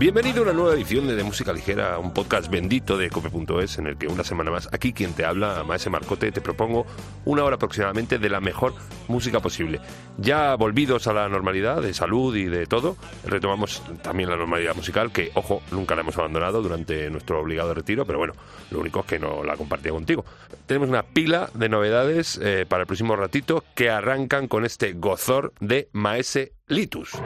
Bienvenido a una nueva edición de, de Música Ligera, un podcast bendito de cope.es en el que una semana más, aquí quien te habla, Maese Marcote, te propongo una hora aproximadamente de la mejor música posible. Ya volvidos a la normalidad de salud y de todo, retomamos también la normalidad musical, que, ojo, nunca la hemos abandonado durante nuestro obligado retiro, pero bueno, lo único es que no la compartía contigo. Tenemos una pila de novedades eh, para el próximo ratito que arrancan con este gozor de Maese Litus.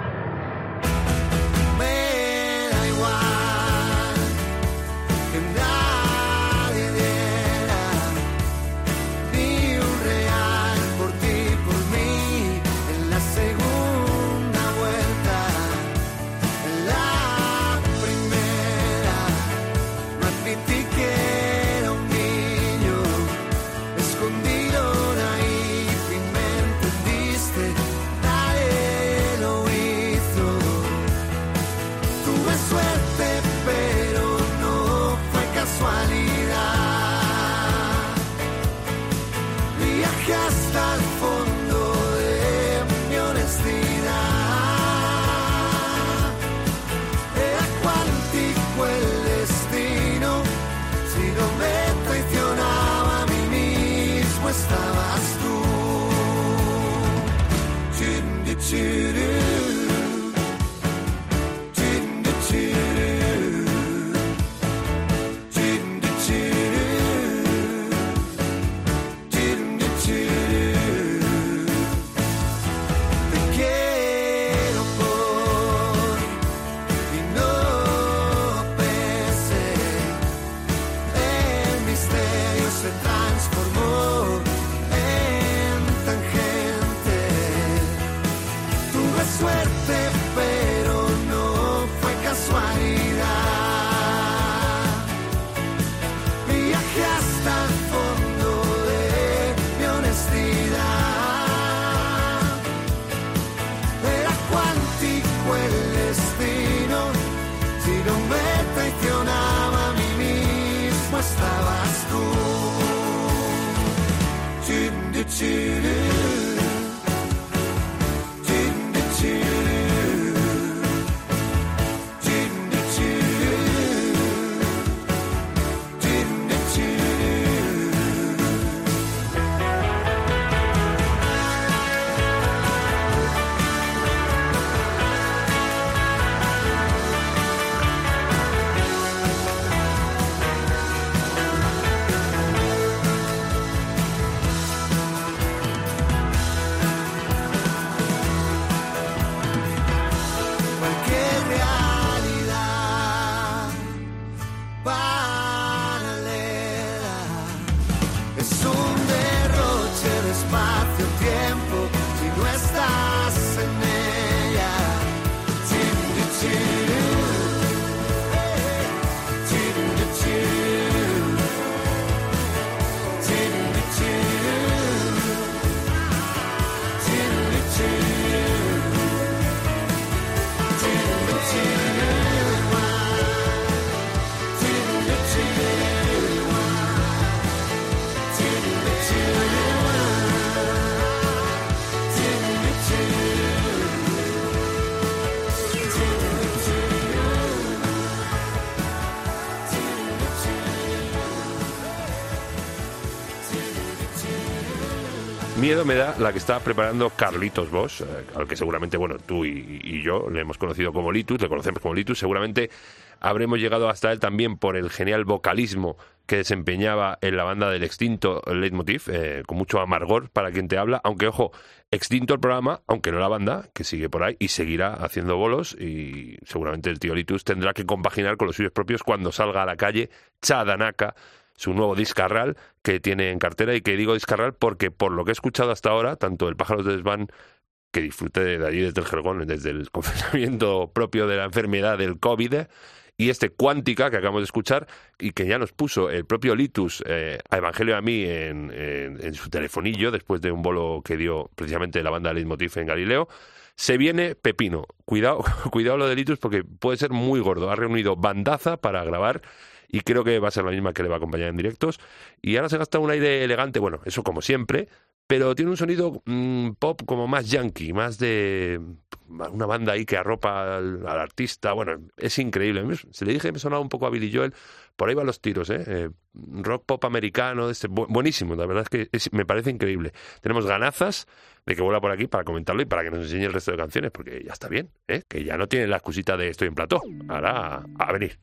Me da la que está preparando Carlitos Bosch, eh, al que seguramente, bueno, tú y, yo le hemos conocido como Litus, le conocemos como Litus, seguramente habremos llegado hasta él también por el genial vocalismo que desempeñaba en la banda del extinto Leitmotiv, eh, con mucho amargor para quien te habla, aunque ojo, extinto el programa, aunque no la banda, que sigue por ahí y seguirá haciendo bolos. Y seguramente el tío Litus tendrá que compaginar con los suyos propios cuando salga a la calle Chadanaka su nuevo discarral que tiene en cartera y que digo discarral porque por lo que he escuchado hasta ahora, tanto el Pájaros de Desván que disfruté de allí desde el Jergón, desde el confinamiento propio de la enfermedad del COVID, y este Cuántica que acabamos de escuchar y que ya nos puso el propio Litus eh, a Evangelio a mí en, en, su telefonillo después de un bolo que dio precisamente la banda Leitmotiv en Galileo. Se viene Pepino. Cuidado, cuidado lo de Litus porque puede ser muy gordo. Ha reunido bandaza para grabar y creo que va a ser la misma que le va a acompañar en directos. Y ahora se gasta un aire elegante, bueno, eso como siempre, pero tiene un sonido mm, pop como más yankee, más de una banda ahí que arropa al, artista. Bueno, es increíble. Se le dije me sonaba un poco a Billy Joel. Por ahí van los tiros, ¿eh? eh rock pop americano, este, buenísimo. La verdad es que me parece increíble. Tenemos ganazas de que vuelva por aquí para comentarlo y para que nos enseñe el resto de canciones, porque ya está bien, ¿eh? Que ya no tiene la excusita de estoy en plató. Ahora a venir.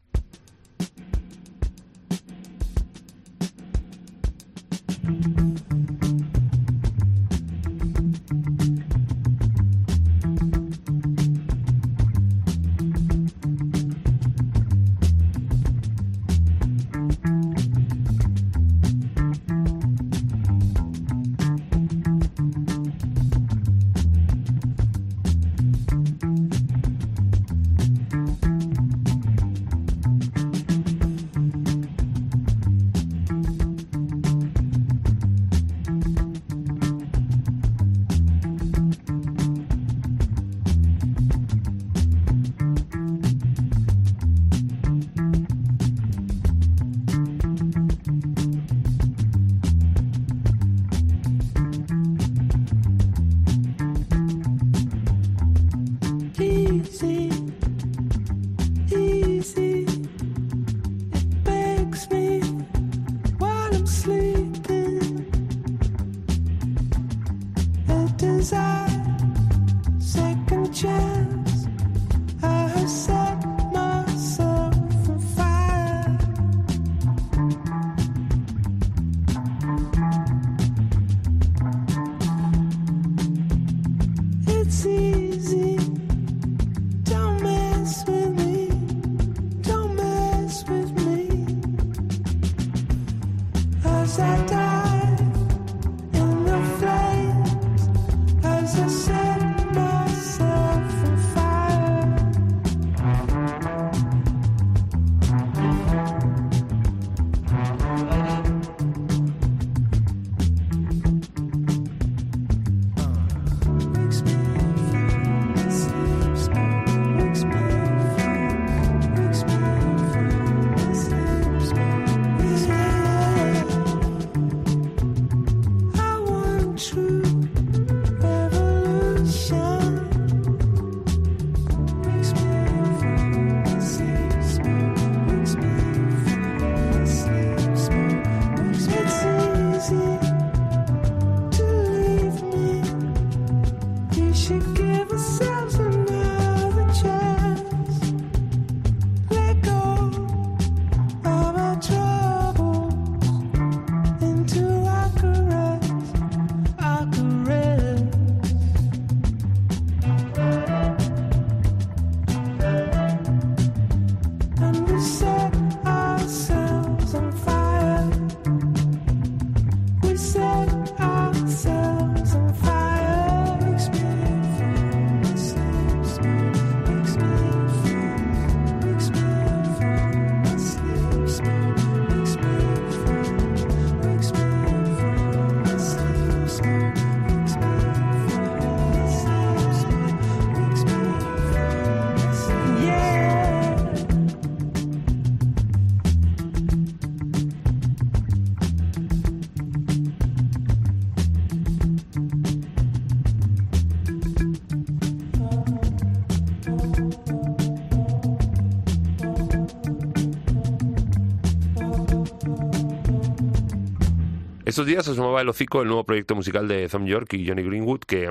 Estos días se sumaba el hocico el nuevo proyecto musical de Thom York y Johnny Greenwood, que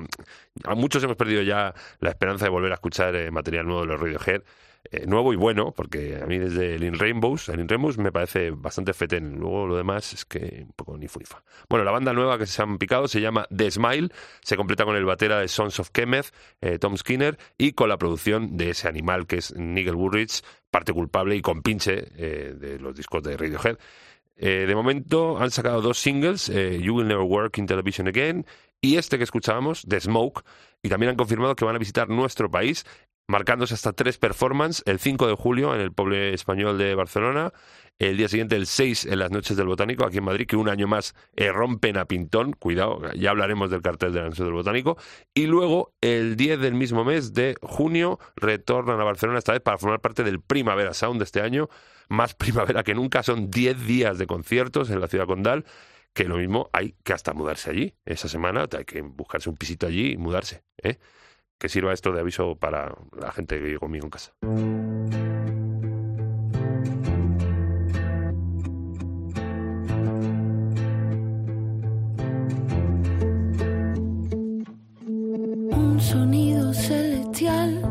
a muchos hemos perdido ya la esperanza de volver a escuchar eh, material nuevo de los Radiohead. Eh, nuevo y bueno, porque a mí desde el In Rainbows, el In Rainbows me parece bastante fetén. Luego lo demás es que un poco ni funifa. Bueno, la banda nueva que se han picado se llama The Smile, se completa con el batera de Sons of Kemeth, eh, Tom Skinner, y con la producción de ese animal que es Nigel Woodridge, parte culpable y compinche de los discos de Radiohead. Eh, de momento han sacado dos singles, eh, You Will Never Work in Television Again y este que escuchábamos, The Smoke, y también han confirmado que van a visitar nuestro país, marcándose hasta tres performances, el 5 de julio en el Pueblo Español de Barcelona, el día siguiente el 6 en las Noches del Botánico, aquí en Madrid, que un año más eh, rompen a Pintón, cuidado, ya hablaremos del cartel de la Noche del Botánico, y luego el 10 del mismo mes de junio retornan a Barcelona esta vez para formar parte del Primavera Sound de este año, más primavera que nunca, son 10 días de conciertos en la ciudad condal que lo mismo hay que hasta mudarse allí. Esa semana hay que buscarse un pisito allí y mudarse. ¿eh? Que sirva esto de aviso para la gente que vive conmigo en casa. Un sonido celestial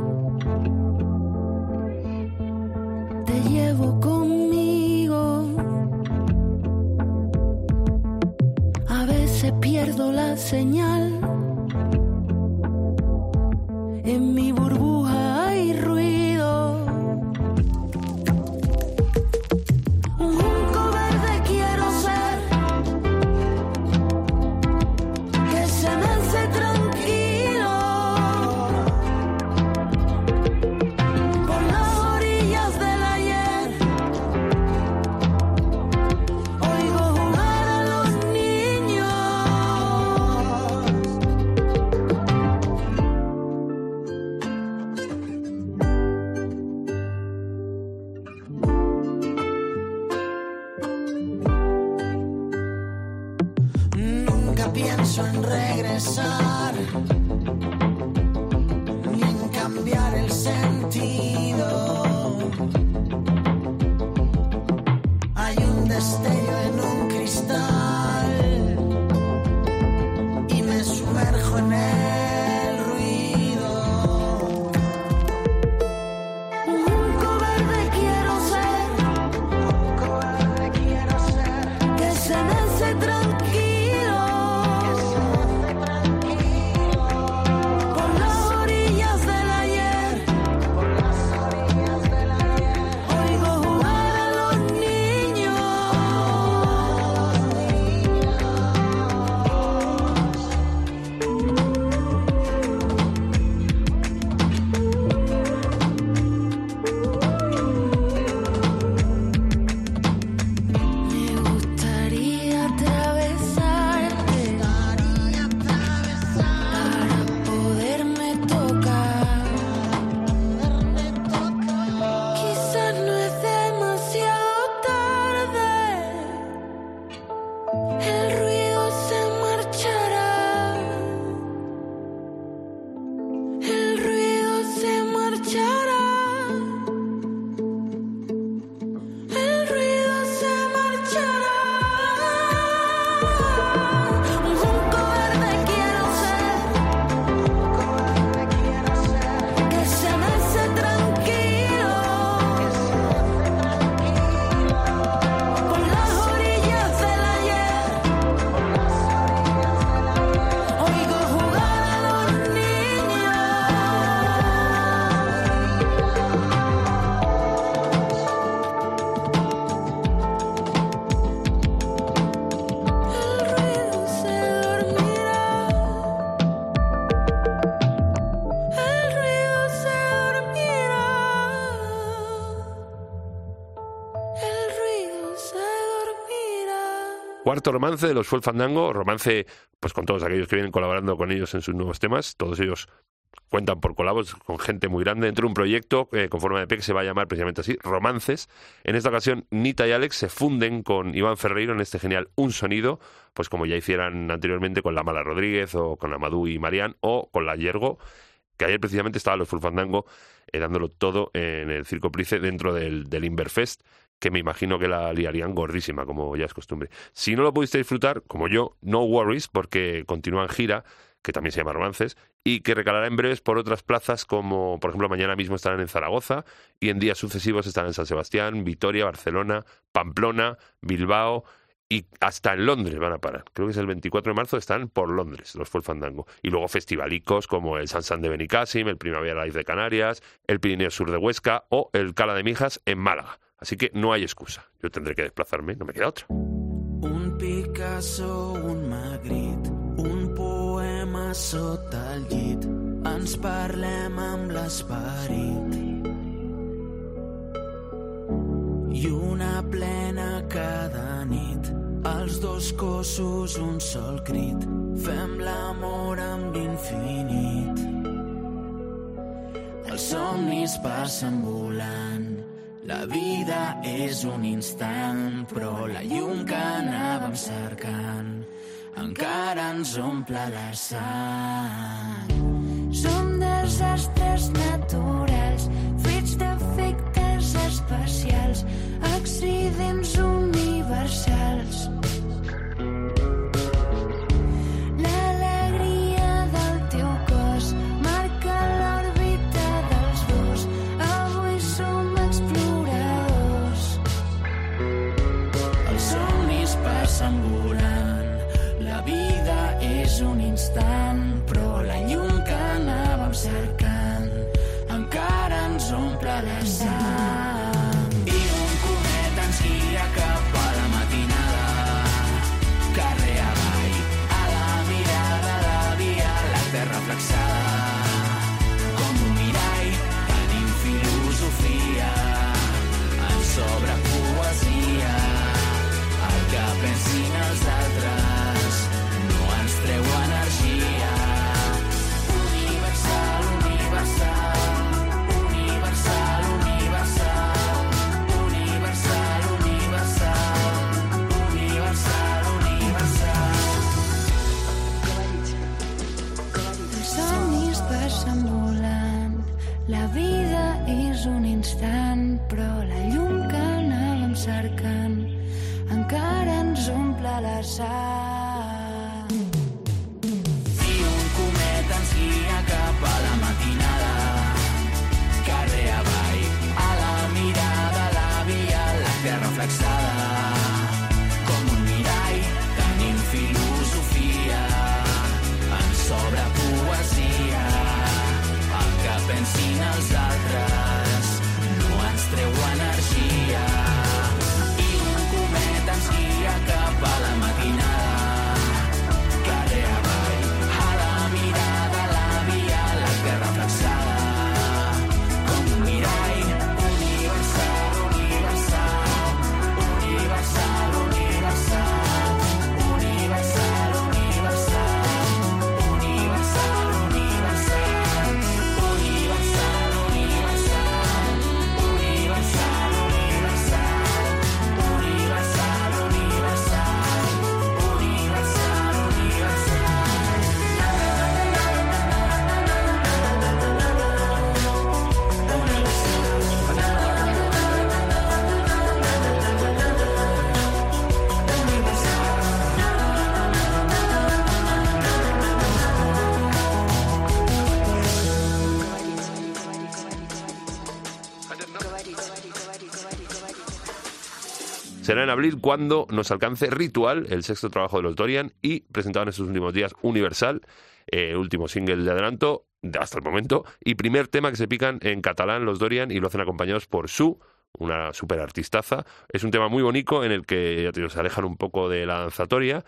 te llevo conmigo. A veces pierdo la señal. Pienso en regresar, Cuarto romance de los Fuel Fandango, romance pues con todos aquellos que vienen colaborando con ellos en sus nuevos temas, todos ellos cuentan por colabos con gente muy grande dentro de un proyecto eh, con forma de P que se va a llamar precisamente así, Romances. En esta ocasión, Nita y Alex se funden con Iván Ferreiro en este genial Un Sonido, pues como ya hicieran anteriormente con La Mala Rodríguez o con Amadou y Marián o con La Yergo, que ayer precisamente estaba los Full Fandango eh, dándolo todo en el Circo Price dentro del, del Inverfest, que me imagino que la liarían gordísima, como ya es costumbre. Si no lo pudiste disfrutar, como yo, no worries, porque continúa en gira, que también se llama Romances, y que recalará en breves por otras plazas como, por ejemplo, mañana mismo estarán en Zaragoza y en días sucesivos estarán en San Sebastián, Vitoria, Barcelona, Pamplona, Bilbao y hasta en Londres van a parar. Creo que es el 24 de marzo, están por Londres los Full Fandango. Y luego festivalicos como el Sansan de Benicàssim, el Primavera Live de Canarias, el Pirineo Sur de Huesca o el Cala de Mijas en Málaga. Así que no hay excusa. Yo tendré que desplazarme, no me queda otra. Un Picasso, un Magritte, un poema sota el llit. Ens parlem amb l'esperit. I una plena cada nit. Els dos cossos, un sol crit. Fem l'amor amb l'infinit. Els somnis passen volant. La vida és un instant, però la llum que anàvem cercant encara ens omple la sang. Som desastres naturals, fets d'efectes especials, accidents universals. En abril cuando nos alcance Ritual, el sexto trabajo de los Dorian, y presentado en estos últimos días Universal, eh, último single de adelanto de hasta el momento, y primer tema que se pican en catalán los Dorian y lo hacen acompañados por Su, una super artistaza. Es un tema muy bonito en el que ya te digo, se alejan un poco de la danzatoria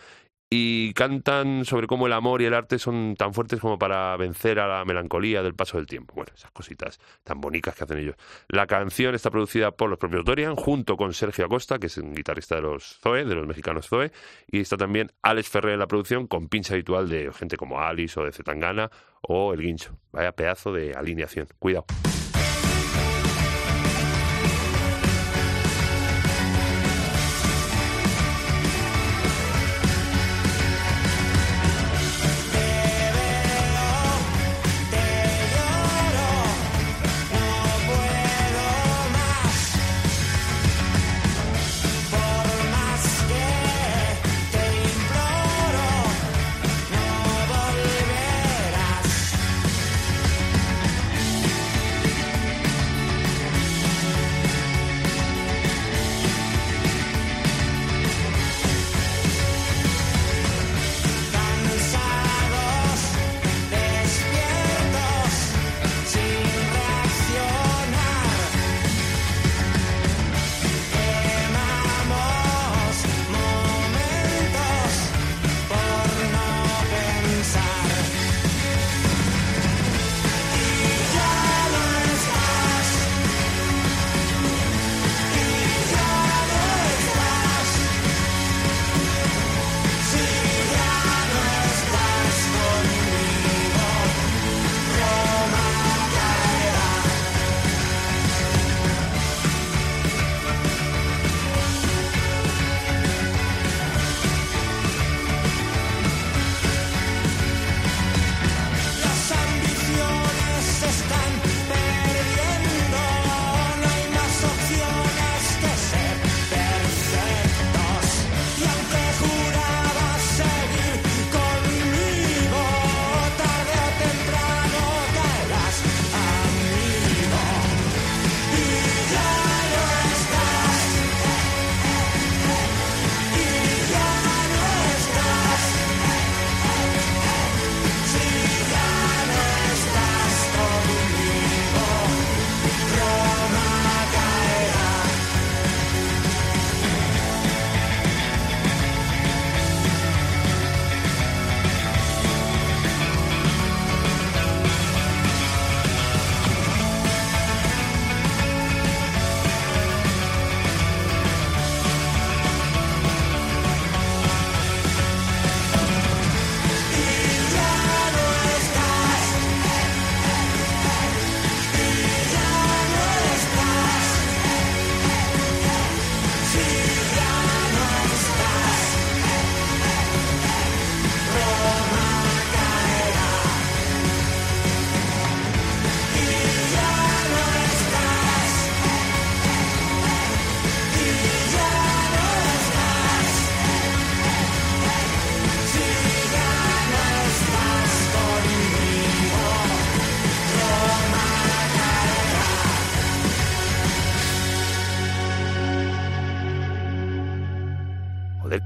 y cantan sobre cómo el amor y el arte son tan fuertes como para vencer a la melancolía del paso del tiempo. Bueno, esas cositas tan bonitas que hacen ellos. La canción está producida por los propios Dorian, junto con Sergio Acosta, que es un guitarrista de los Zoe, de los mexicanos Zoe, y está también Alex Ferrer en la producción, con pincha habitual de gente como Alice o de Zetangana o El Guincho. Vaya pedazo de alineación. Cuidado.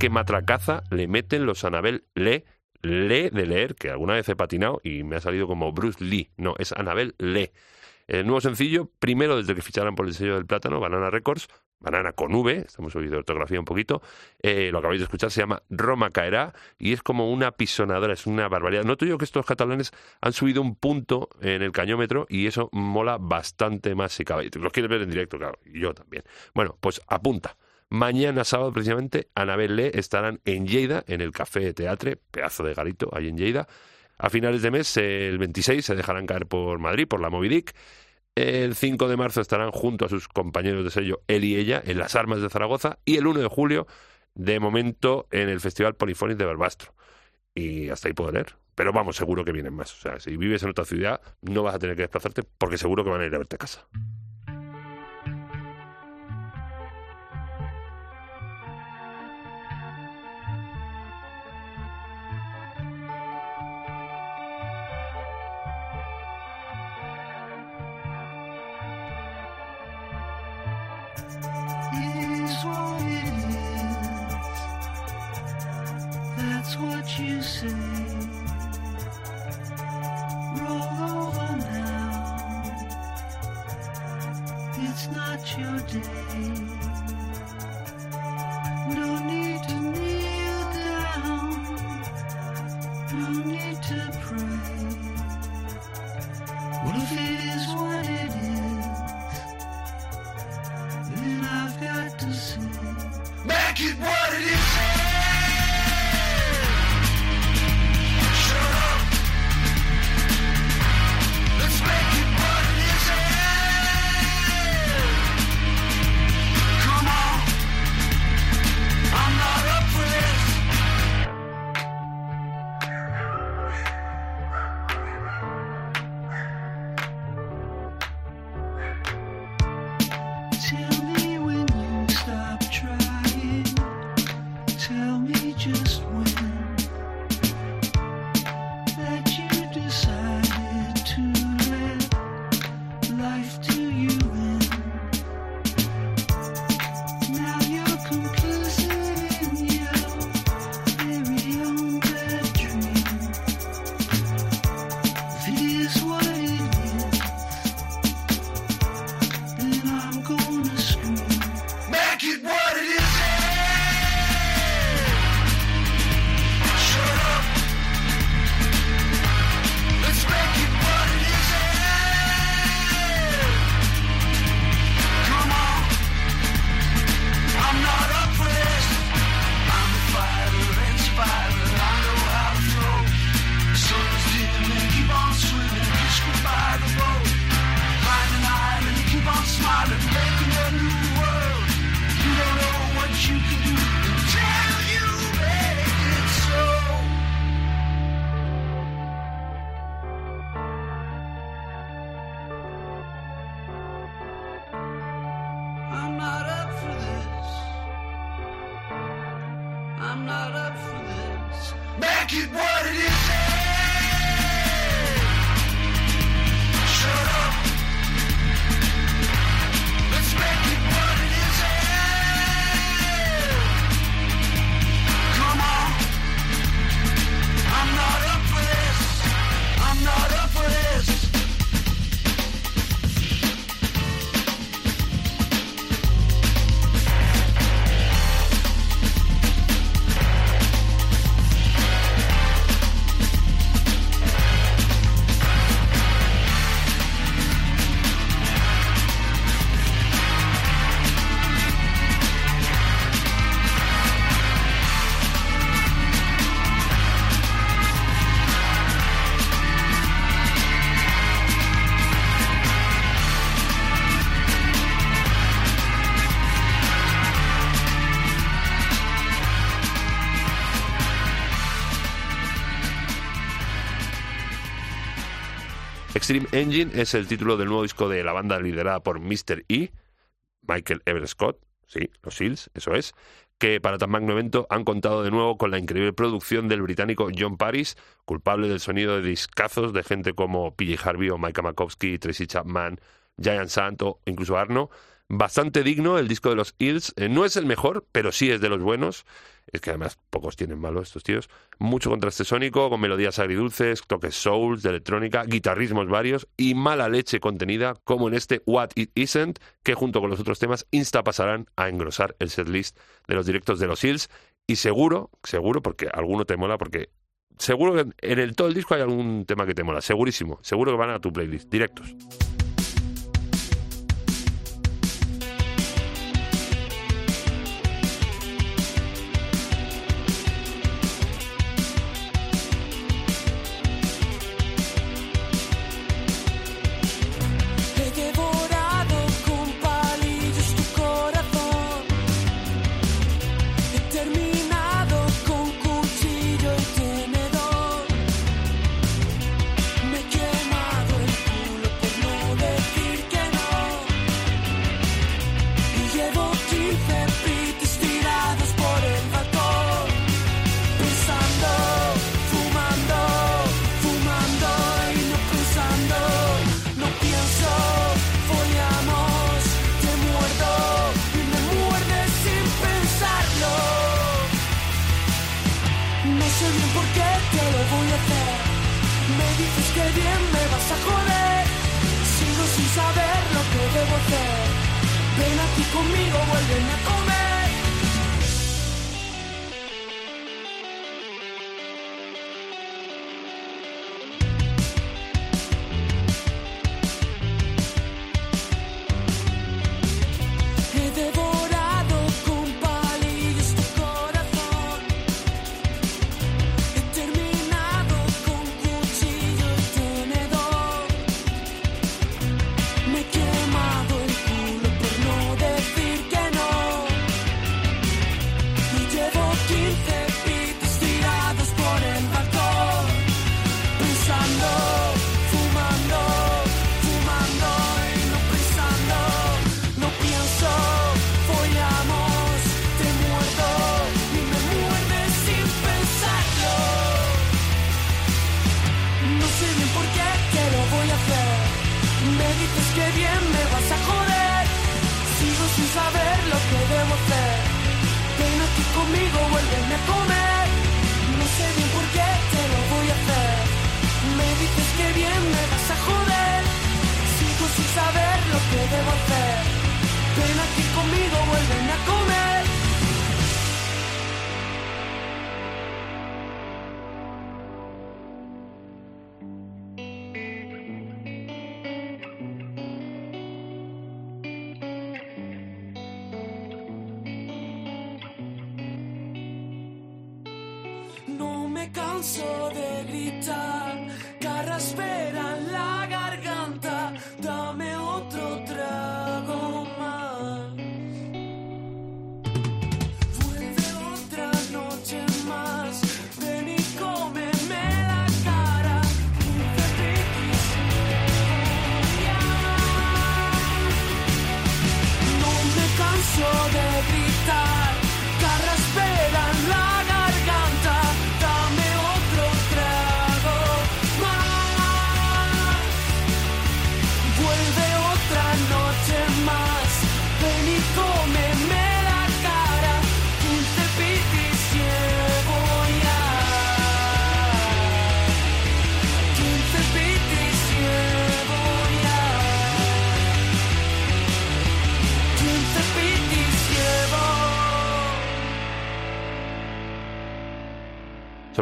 Qué matracaza le meten los Anabel Le, Le de leer, que alguna vez he patinado y me ha salido como Bruce Lee. No, es Anabel Le. El nuevo sencillo, primero desde que ficharan por el sello del plátano, Banana Records, Banana con V, estamos hoy de ortografía un poquito, eh, lo acabáis de escuchar, se llama Roma Caerá y es como una pisonadora, es una barbaridad. Noto yo que estos catalanes han subido un punto en el cañómetro y eso mola bastante más si cabe. Los quieres ver en directo, claro, yo también. Bueno, pues apunta. Mañana sábado, precisamente, Anabel Le estarán en Lleida, en el Café Teatre, pedazo de garito ahí en Lleida. A finales de mes, el 26, se dejarán caer por Madrid, por la Movidic. El 5 de marzo estarán junto a sus compañeros de sello él y ella en las Armas de Zaragoza. Y el 1 de julio, de momento, en el Festival Polifónico de Barbastro. Y hasta ahí puedo leer. Pero vamos, seguro que vienen más. O sea, si vives en otra ciudad, no vas a tener que desplazarte porque seguro que van a ir a verte a casa. It's what it is, that's what you say. Roll over now, it's not your day. Keep Extreme Engine es el título del nuevo disco de la banda liderada por Mr. E, Michael Everett Scott, sí, los Seals, eso es, que para tan magno evento han contado de nuevo con la increíble producción del británico John Paris, culpable del sonido de discazos de gente como PJ Harvey o Micah Makowski, Tracy Chapman, Giant Sant o incluso Arno. Bastante digno el disco de los Eels. Eh, no es el mejor, pero sí es de los buenos. es que además pocos tienen malo estos tíos. Mucho contraste sónico, con melodías agridulces, toques souls, de electrónica, guitarrismos varios y mala leche contenida, como en este What It Isn't, que junto con los otros temas insta pasarán a engrosar el setlist de los directos de los Hills. Y seguro, seguro, porque alguno te mola, porque seguro que en el todo el disco hay algún tema que te mola, segurísimo, seguro que van a tu playlist, directos.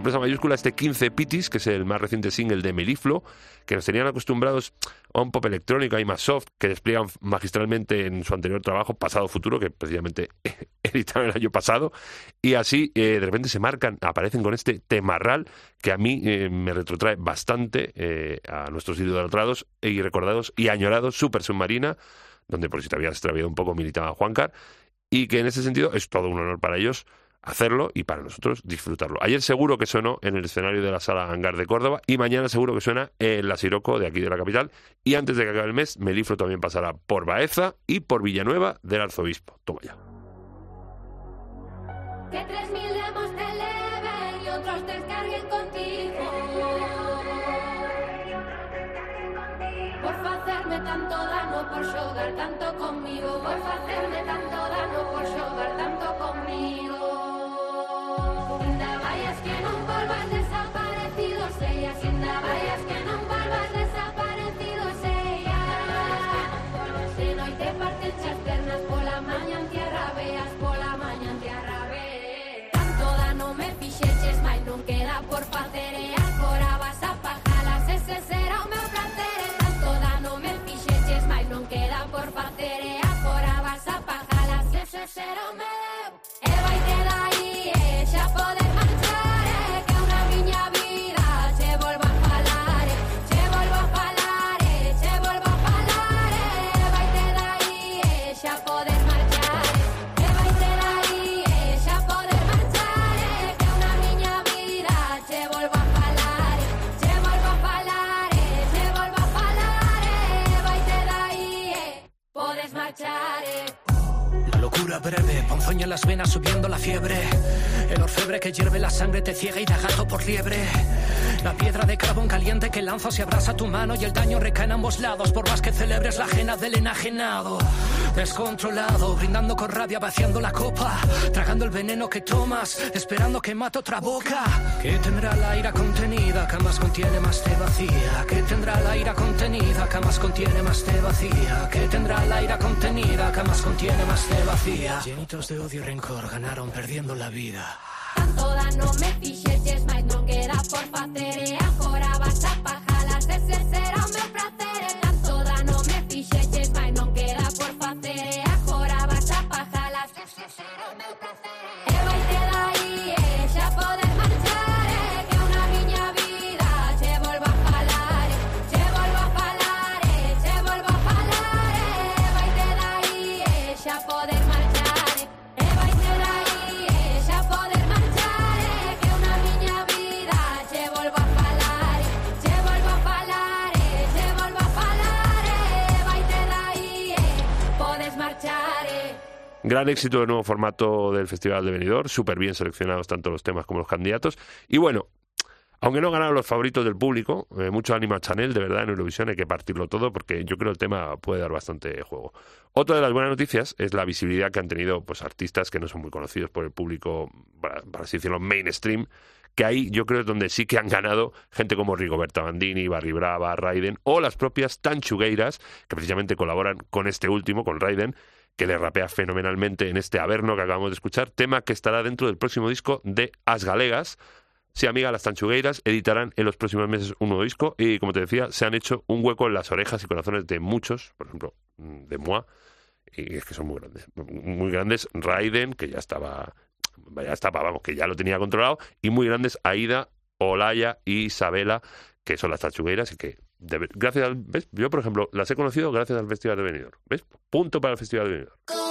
Sorpresa mayúscula este 15 Pitis, que es el más reciente single de Meliflo, que nos tenían acostumbrados a un pop electrónico y más soft, que despliegan magistralmente en su anterior trabajo, Pasado Futuro, que precisamente editaron el año pasado, y así eh, de repente se marcan, aparecen con este temarral que a mí eh, me retrotrae bastante eh, a nuestros idolatrados y recordados y añorados Super Submarina, donde por si te habías extraviado un poco militaba Juancar, y que en ese sentido es todo un honor para ellos hacerlo y para nosotros disfrutarlo. Ayer seguro que sonó en el escenario de la sala Hangar de Córdoba y mañana seguro que suena en la Siroco de aquí de la capital. Y antes de que acabe el mes, Meliflo también pasará por Baeza y por Villanueva del Arzobispo. Toma ya. Que 3.000 demos te eleven y otros descarguen contigo. Por hacerme tanto daño, por xogar tanto conmigo. Por hacerme tanto daño, por xogar tanto conmigo. Pajalas Ese será o meu E vai te La locura breve, ponzoña en las venas subiendo la fiebre. El orfebre que hierve la sangre te ciega y da gato por liebre. La piedra de carbón caliente que lanza se abrasa tu mano y el daño recae en ambos lados por más que celebres la ajena del enajenado. Descontrolado, brindando con rabia, vaciando la copa, tragando el veneno que tomas, esperando que mate otra boca. Que tendrá la ira contenida, que más contiene más te vacía. Que tendrá la ira contenida, que más contiene más te vacía. Que tendrá la ira contenida, que más contiene más te vacía. Llenitos de odio y rencor ganaron perdiendo la vida. Me non queda Gran éxito del nuevo formato del Festival de Benidorm, súper bien seleccionados tanto los temas como los candidatos. Y bueno, aunque no ganaron los favoritos del público, eh, mucho ánimo a Chanel, de verdad, en Eurovisión hay que partirlo todo porque yo creo que el tema puede dar bastante juego. Otra de las buenas noticias es la visibilidad que han tenido pues artistas que no son muy conocidos por el público, para, para así decirlo, mainstream, que ahí yo creo es donde sí que han ganado gente como Rigoberta Bandini, Barry Brava, Raiden o las propias Tanchugueiras, que precisamente colaboran con este último, con Raiden, que le rapea fenomenalmente en este Averno que acabamos de escuchar, tema que estará dentro del próximo disco de As Galegas. Sí, amiga, las Tanchugueiras editarán en los próximos meses un nuevo disco y, como te decía, se han hecho un hueco en las orejas y corazones de muchos, por ejemplo, de Moi, y es que son muy grandes. Muy grandes Raiden, que ya estaba, ya estaba, vamos, que ya lo tenía controlado, y muy grandes Aida, Olaya y Isabela, que son las Tanchugueiras y que, gracias al, ¿ves? Yo, por ejemplo, las he conocido gracias al Festival de Benidorm, ¿ves? Punto para el Festival de Benidorm.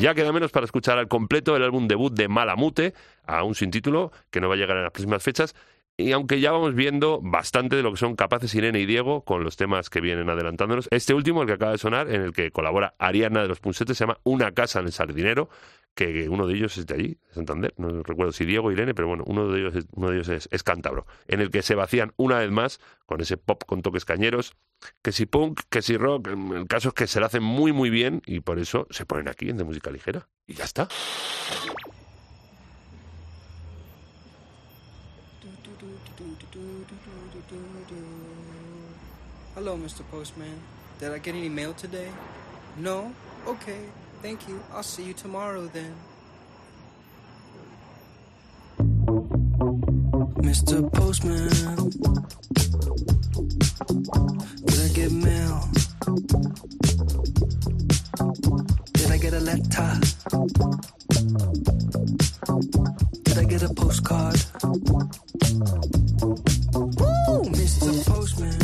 Ya queda menos para escuchar al completo el álbum debut de Malamute, aún sin título, que no va a llegar en las próximas fechas. Y aunque ya vamos viendo bastante de lo que son capaces Irene y Diego con los temas que vienen adelantándonos, este último, el que acaba de sonar, en el que colabora Ariana de los Punsetes, se llama Una casa en el sardinero, que uno de ellos es de allí, de Santander, no recuerdo si Diego o Irene, pero bueno, uno de ellos, es, uno de ellos es, es cántabro, en el que se vacían una vez más con ese pop con toques cañeros, que si punk, que si rock, el caso es que se lo hacen muy muy bien y por eso se ponen aquí en de música ligera. Y ya está. Hello, Mr. Postman. Did I get any mail today? No? Okay, thank you. I'll see you tomorrow then. Mr. Postman. Did I get mail? Did I get a letter? Did I get a postcard? Woo, Mr. Postman.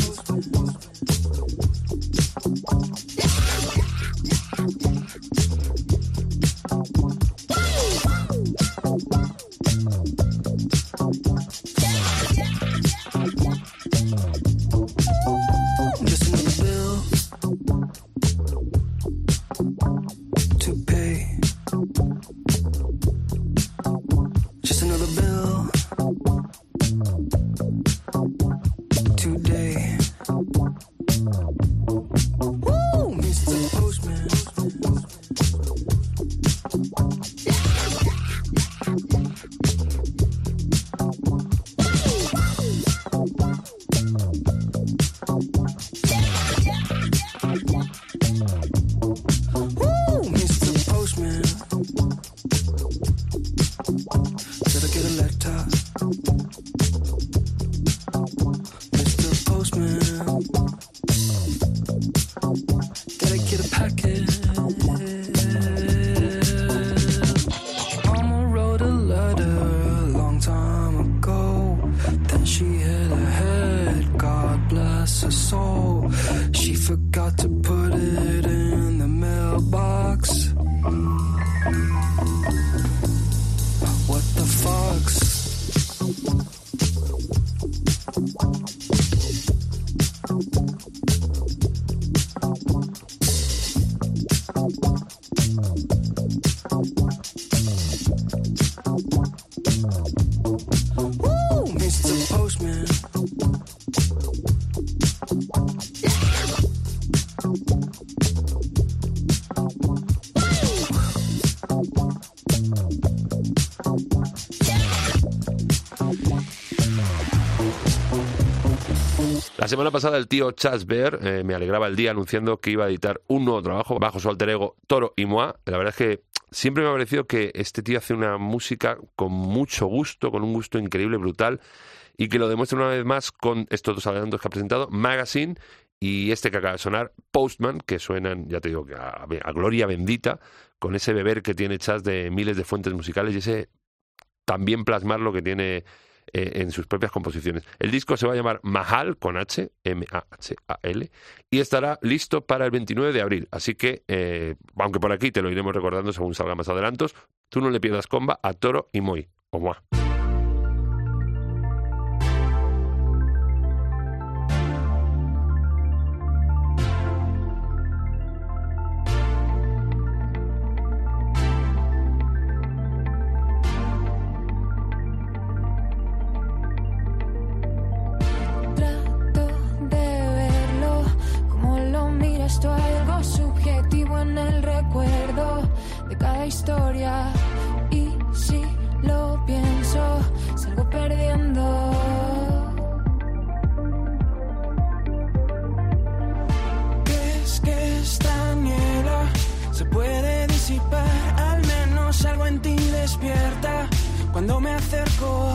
Postman. Semana pasada el tío Chas Bear eh, me alegraba el día anunciando que iba a editar un nuevo trabajo bajo su alter ego Toro y Moi. La verdad es que siempre me ha parecido que este tío hace una música con mucho gusto, con un gusto increíble, brutal, y que lo demuestra una vez más con estos dos adelantos que ha presentado, Magazine y este que acaba de sonar, Postman, que suenan, ya te digo, a, a gloria bendita, con ese beber que tiene Chas de miles de fuentes musicales y ese también plasmar lo que tiene eh, en sus propias composiciones. El disco se va a llamar Mahal, con H, M-A-H-A-L, y estará listo para el 29 de abril. Así que, eh, aunque por aquí te lo iremos recordando según salga más adelantos, tú no le pierdas comba a Toro y Moi. O Moi. Historia. Y si lo pienso, salgo perdiendo. ¿Crees que esta niebla se puede disipar? Al menos algo en ti despierta. Cuando me acerco,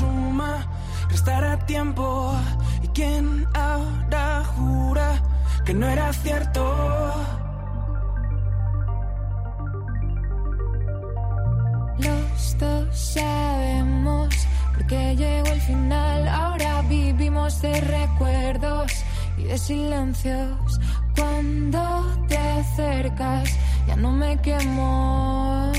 suma restará tiempo? ¿Y quién ahora jura que no era cierto? Los dos sabemos porque llegó el final. Ahora vivimos de recuerdos y de silencios. Cuando te acercas, ya no me quemo.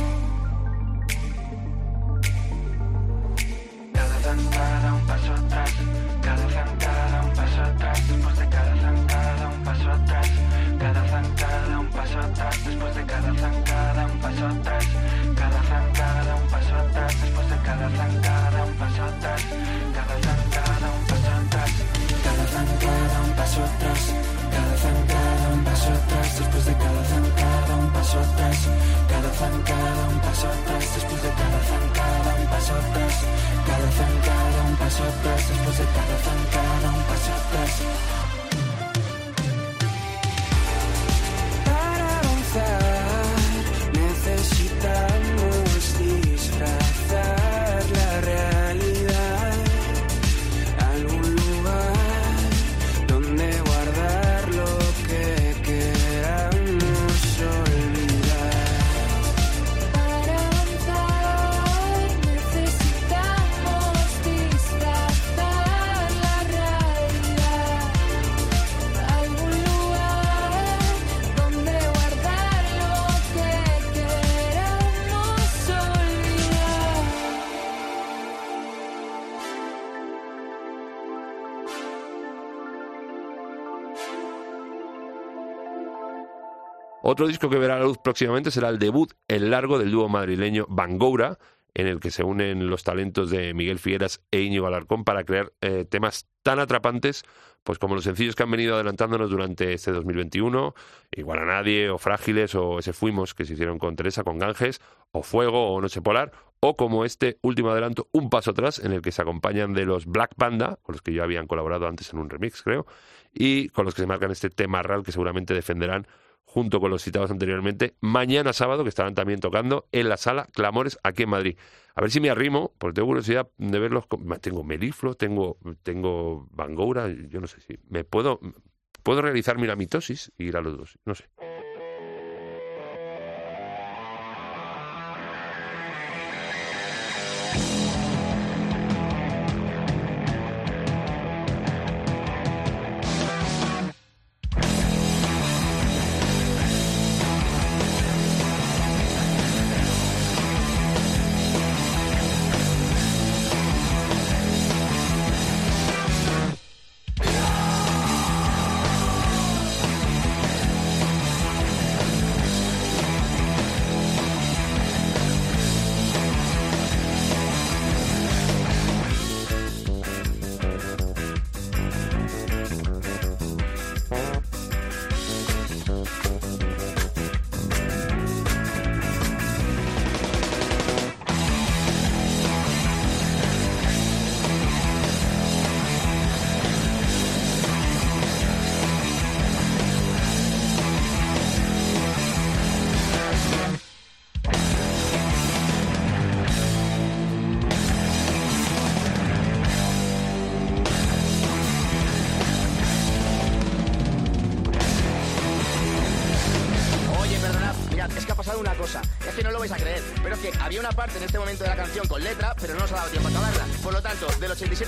Cada zancada un paso atrás, después de cada zancada un paso atrás, cada zancada un paso atrás, después de cada zancada un paso atrás, cada zancada un paso atrás, después de cada zancada zancada un paso atrás, cada zancada un paso atrás, cada zancada un paso atrás, después de cada paso atrás, cada zancada un paso atrás, después de cada zancada un paso atrás, cada zancada un paso atrás, después de cada zancada un paso atrás. Otro disco que verá la luz próximamente será el debut en largo del dúo madrileño Bangoura, en el que se unen los talentos de Miguel Figueras e Íñigo Alarcón para crear eh, temas tan atrapantes pues como los sencillos que han venido adelantándonos durante este 2021, Igual a Nadie, o Frágiles, o ese Fuimos que se hicieron con Teresa, con Ganges, o Fuego, o Noche Polar, o como este último adelanto, Un Paso Atrás, en el que se acompañan de los Black Panda, con los que ya habían colaborado antes en un remix, creo, y con los que se marcan este tema real que seguramente defenderán junto con los citados anteriormente, mañana sábado, que estarán también tocando en la sala Clamores aquí en Madrid. A ver si me arrimo, porque tengo curiosidad de verlos. Tengo Meliflo, tengo, tengo Bangoura, yo no sé si me puedo, puedo realizar mi la mitosis y ir a los dos, no sé.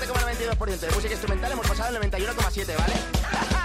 7,92% de música instrumental hemos pasado el 91,7, ¿vale? ¡Ja,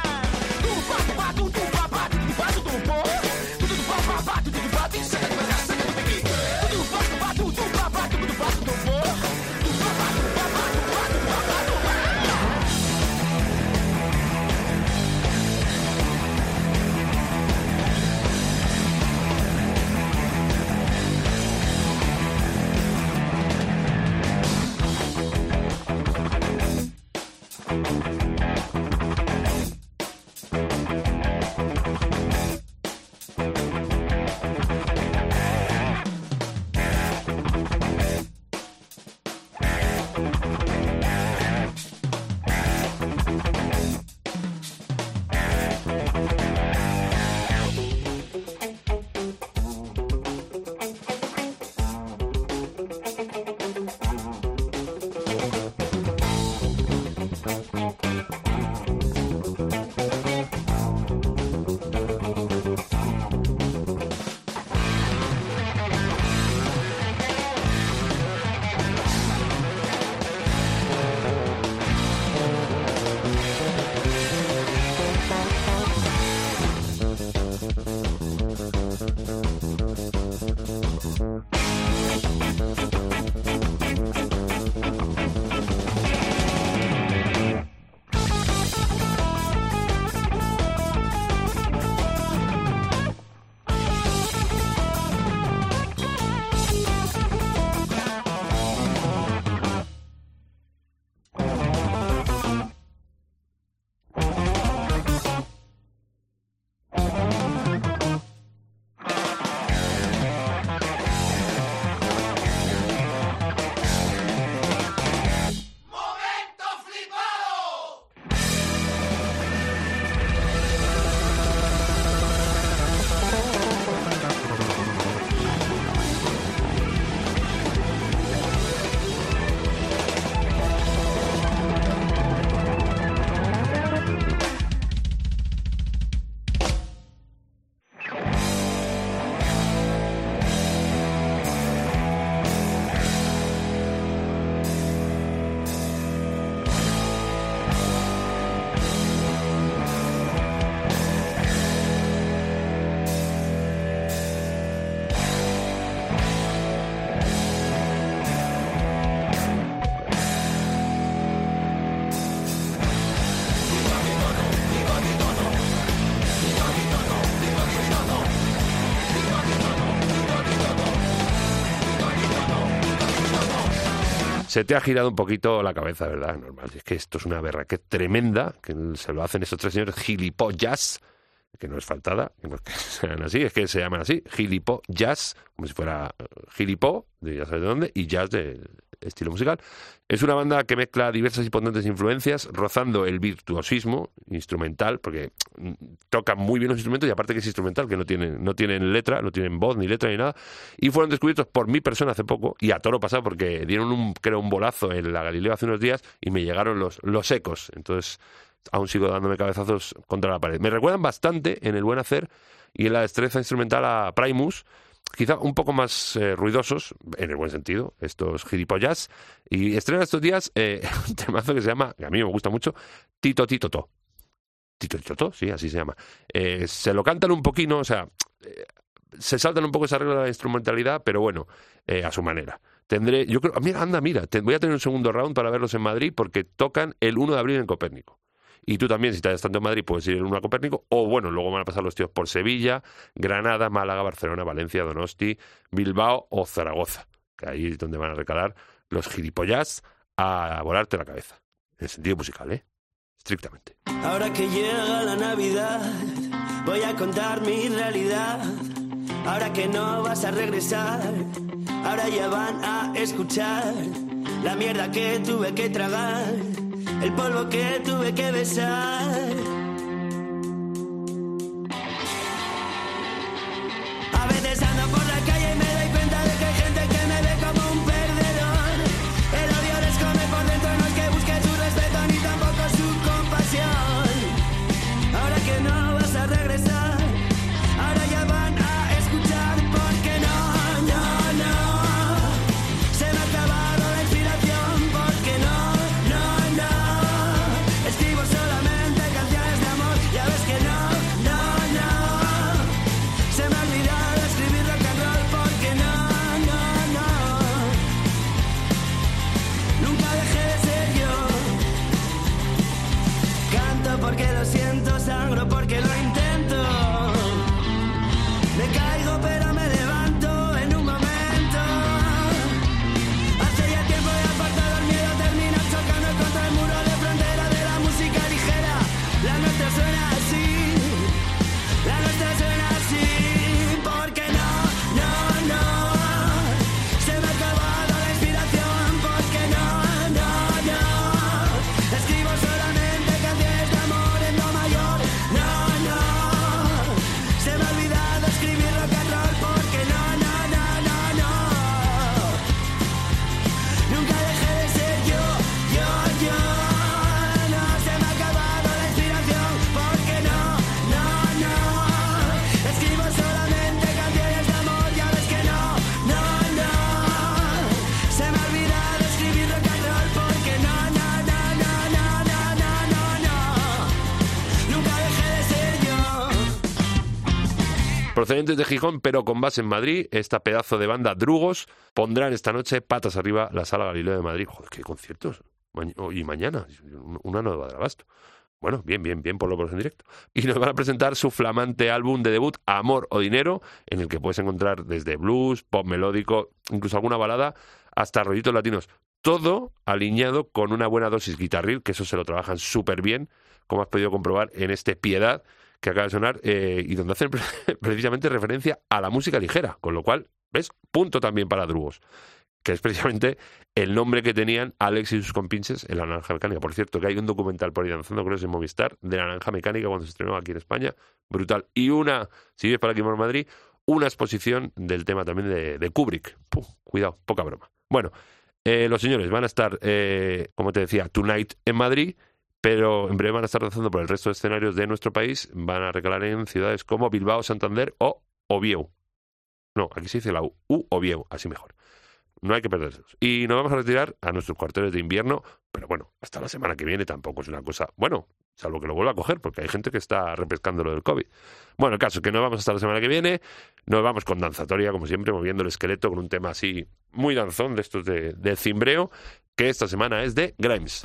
Se te ha girado un poquito la cabeza, ¿verdad? Normal. Es que esto es una berra que tremenda, que se lo hacen estos tres señores gilipollas, que no es faltada, que no es que así, es que se llaman así, gilipollas, como si fuera eh, gilipó, de ya sabes de dónde, y jazz del estilo musical. Es una banda que mezcla diversas y potentes influencias, rozando el virtuosismo instrumental, porque mm, tocan muy bien los instrumentos y aparte que es instrumental, que no tienen, no tienen letra, no tienen voz ni letra ni nada, y fueron descubiertos por mi persona hace poco, y a toro pasado, porque dieron un, creo, un bolazo en la Galileo hace unos días y me llegaron los, los ecos. Entonces, aún sigo dándome cabezazos contra la pared. Me recuerdan bastante en el buen hacer y en la destreza instrumental a Primus, quizá un poco más eh, ruidosos, en el buen sentido, estos gilipollas. Y estrena estos días eh, un temazo que se llama, que a mí me gusta mucho, Tito Tito To. Tito Tito To, sí, así se llama. Eh, se lo cantan un poquito, o sea, eh, se saltan un poco esa regla de la instrumentalidad, pero bueno, a su manera. Tendré, yo creo, mira, anda, mira, voy a tener un segundo round para verlos en Madrid porque tocan el 1 de abril en Copérnico. Y tú también, si estás tanto en Madrid, puedes ir el 1 a Copérnico. O bueno, luego van a pasar los tíos por Sevilla, Granada, Málaga, Barcelona, Valencia, Donosti, Bilbao o Zaragoza. Que ahí es donde van a recalar los gilipollas a volarte la cabeza. En el sentido musical, ¿eh? Estrictamente. Ahora que llega la Navidad, voy a contar mi realidad. Ahora que no vas a regresar, ahora ya van a escuchar la mierda que tuve que tragar, el polvo que tuve que besar. Procedentes de Gijón, pero con base en Madrid, esta pedazo de banda Drugos pondrán esta noche patas arriba la Sala Galileo de Madrid. Joder, qué conciertos. Ma- Y mañana, una nueva de abasto. Bueno, bien, bien, bien por lo menos en directo. Y nos van a presentar su flamante álbum de debut, Amor o Dinero, en el que puedes encontrar desde blues, pop melódico, incluso alguna balada, hasta rollitos latinos. Todo alineado con una buena dosis guitarril, que eso se lo trabajan súper bien, como has podido comprobar en este Piedad, que acaba de sonar, eh, y donde hacen pre- precisamente referencia a la música ligera, con lo cual, ¿ves? Punto también para Drugos, que es precisamente el nombre que tenían Alex y sus compinches en la Naranja Mecánica. Por cierto, que hay un documental por ahí danzando con en Movistar de la Naranja Mecánica cuando se estrenó aquí en España, brutal. Y una, si vives para aquí por Madrid, una exposición del tema también de, Kubrick. Cuidado, poca broma. Bueno, eh, los señores van a estar, eh, como te decía, Tonight en Madrid, pero en breve van a estar danzando por el resto de escenarios de nuestro país. Van a recalar en ciudades como Bilbao, Santander o Oviedo. No, aquí se dice la U, U Oviedo, así mejor. No hay que perderse. Y nos vamos a retirar a nuestros cuarteles de invierno, pero bueno, hasta la semana que viene tampoco es una cosa. Bueno, salvo que lo vuelva a coger, porque hay gente que está repescando lo del COVID. Bueno, el caso que nos vamos hasta la semana que viene. Nos vamos con danzatoria, como siempre, moviendo el esqueleto con un tema así muy danzón de estos de cimbreo, que esta semana es de Grimes.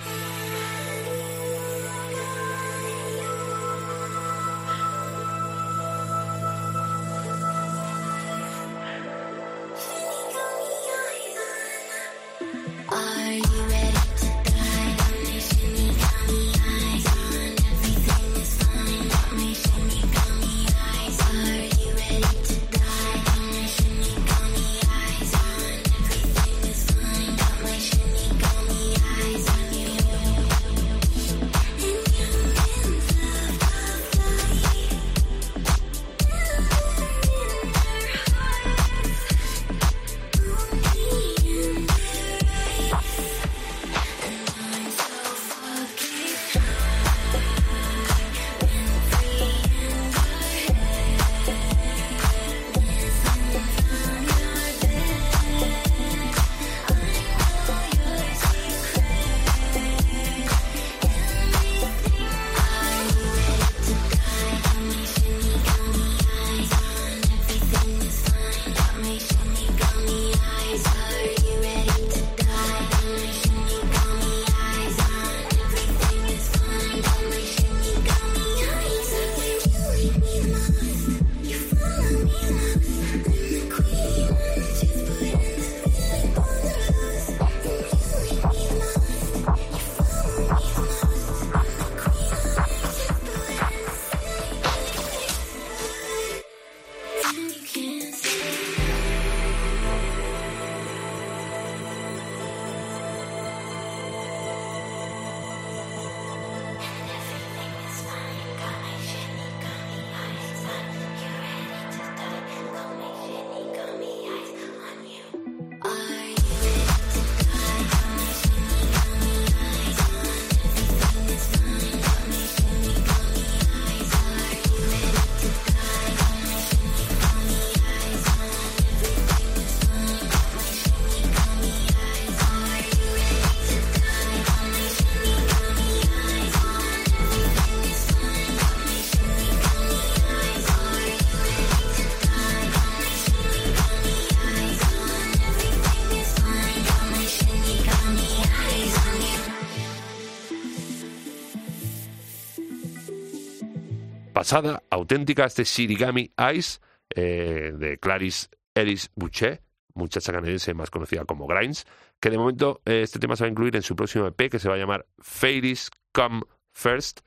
Pasada, auténtica, este Shirigami Ice eh, de Clarice Ellis Boucher, muchacha canadiense más conocida como Grimes, que de momento eh, este tema se va a incluir en su próximo EP que se va a llamar Fairies Come First,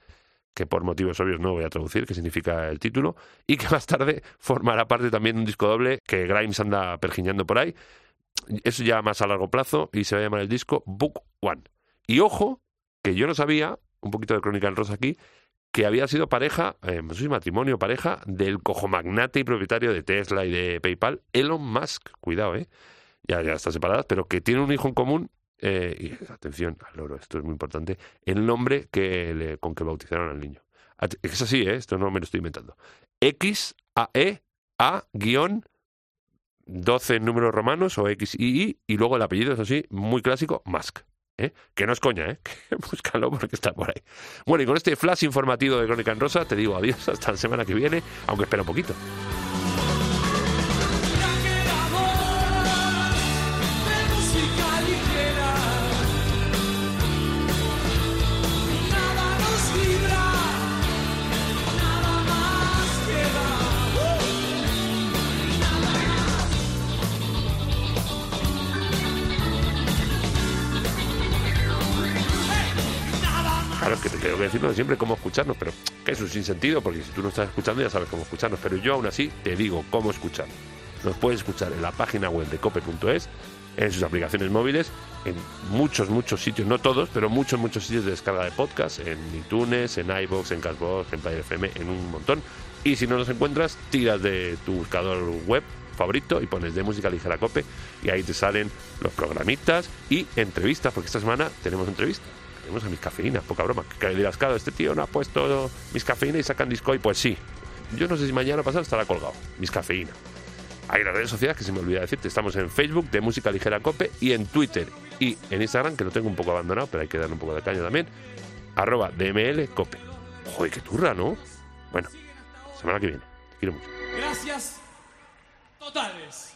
que por motivos obvios no voy a traducir, que significa el título, y que más tarde formará parte también de un disco doble que Grimes anda pergiñando por ahí. Eso ya más a largo plazo y se va a llamar el disco Book One. Y ojo, que yo no sabía, un poquito de crónica en rosa aquí, que había sido pareja, eh, si matrimonio, pareja del cojomagnate y propietario de Tesla y de PayPal, Elon Musk. Cuidado, ¿eh? Ya, ya están separadas, pero que tiene un hijo en común. eh, y atención al loro, esto es muy importante. El nombre que le- con que bautizaron al niño. Es así, ¿eh? Esto no me lo estoy inventando. X A E A guion 12 números romanos o XII y luego el apellido, eso sí, muy clásico, Musk. ¿Eh? Que no es coña, ¿eh? Búscalo porque está por ahí. Bueno, y con este flash informativo de Crónica en Rosa te digo adiós hasta la semana que viene, aunque espera un poquito. Decirlo siempre cómo escucharnos, pero que es sin sentido, porque si tú no estás escuchando ya sabes cómo escucharnos, pero yo aún así te digo cómo escucharnos. Nos puedes escuchar en la página web de cope.es, en sus aplicaciones móviles, en muchos, muchos sitios, no todos, pero muchos, muchos sitios de descarga de podcast, en iTunes, en iVoox, en Castbox, en Player FM, en un montón. Y si no nos encuentras, tiras de tu buscador web favorito y pones de música ligera cope y ahí te salen los programitas y entrevistas, porque esta semana tenemos entrevistas. Tenemos a mis cafeínas, poca broma. Que dirás, claro, este tío no ha puesto mis cafeínas y sacan disco y pues sí. Yo no sé si mañana o pasado estará colgado. Mis cafeínas. Hay las redes sociales que se me olvida decirte. Estamos en Facebook de Música Ligera Cope y en Twitter y en Instagram, que lo tengo un poco abandonado, pero hay que darle un poco de caña también. Arroba DML Cope. Joder, qué turra, ¿no? Bueno, semana que viene. Te quiero mucho. Gracias totales.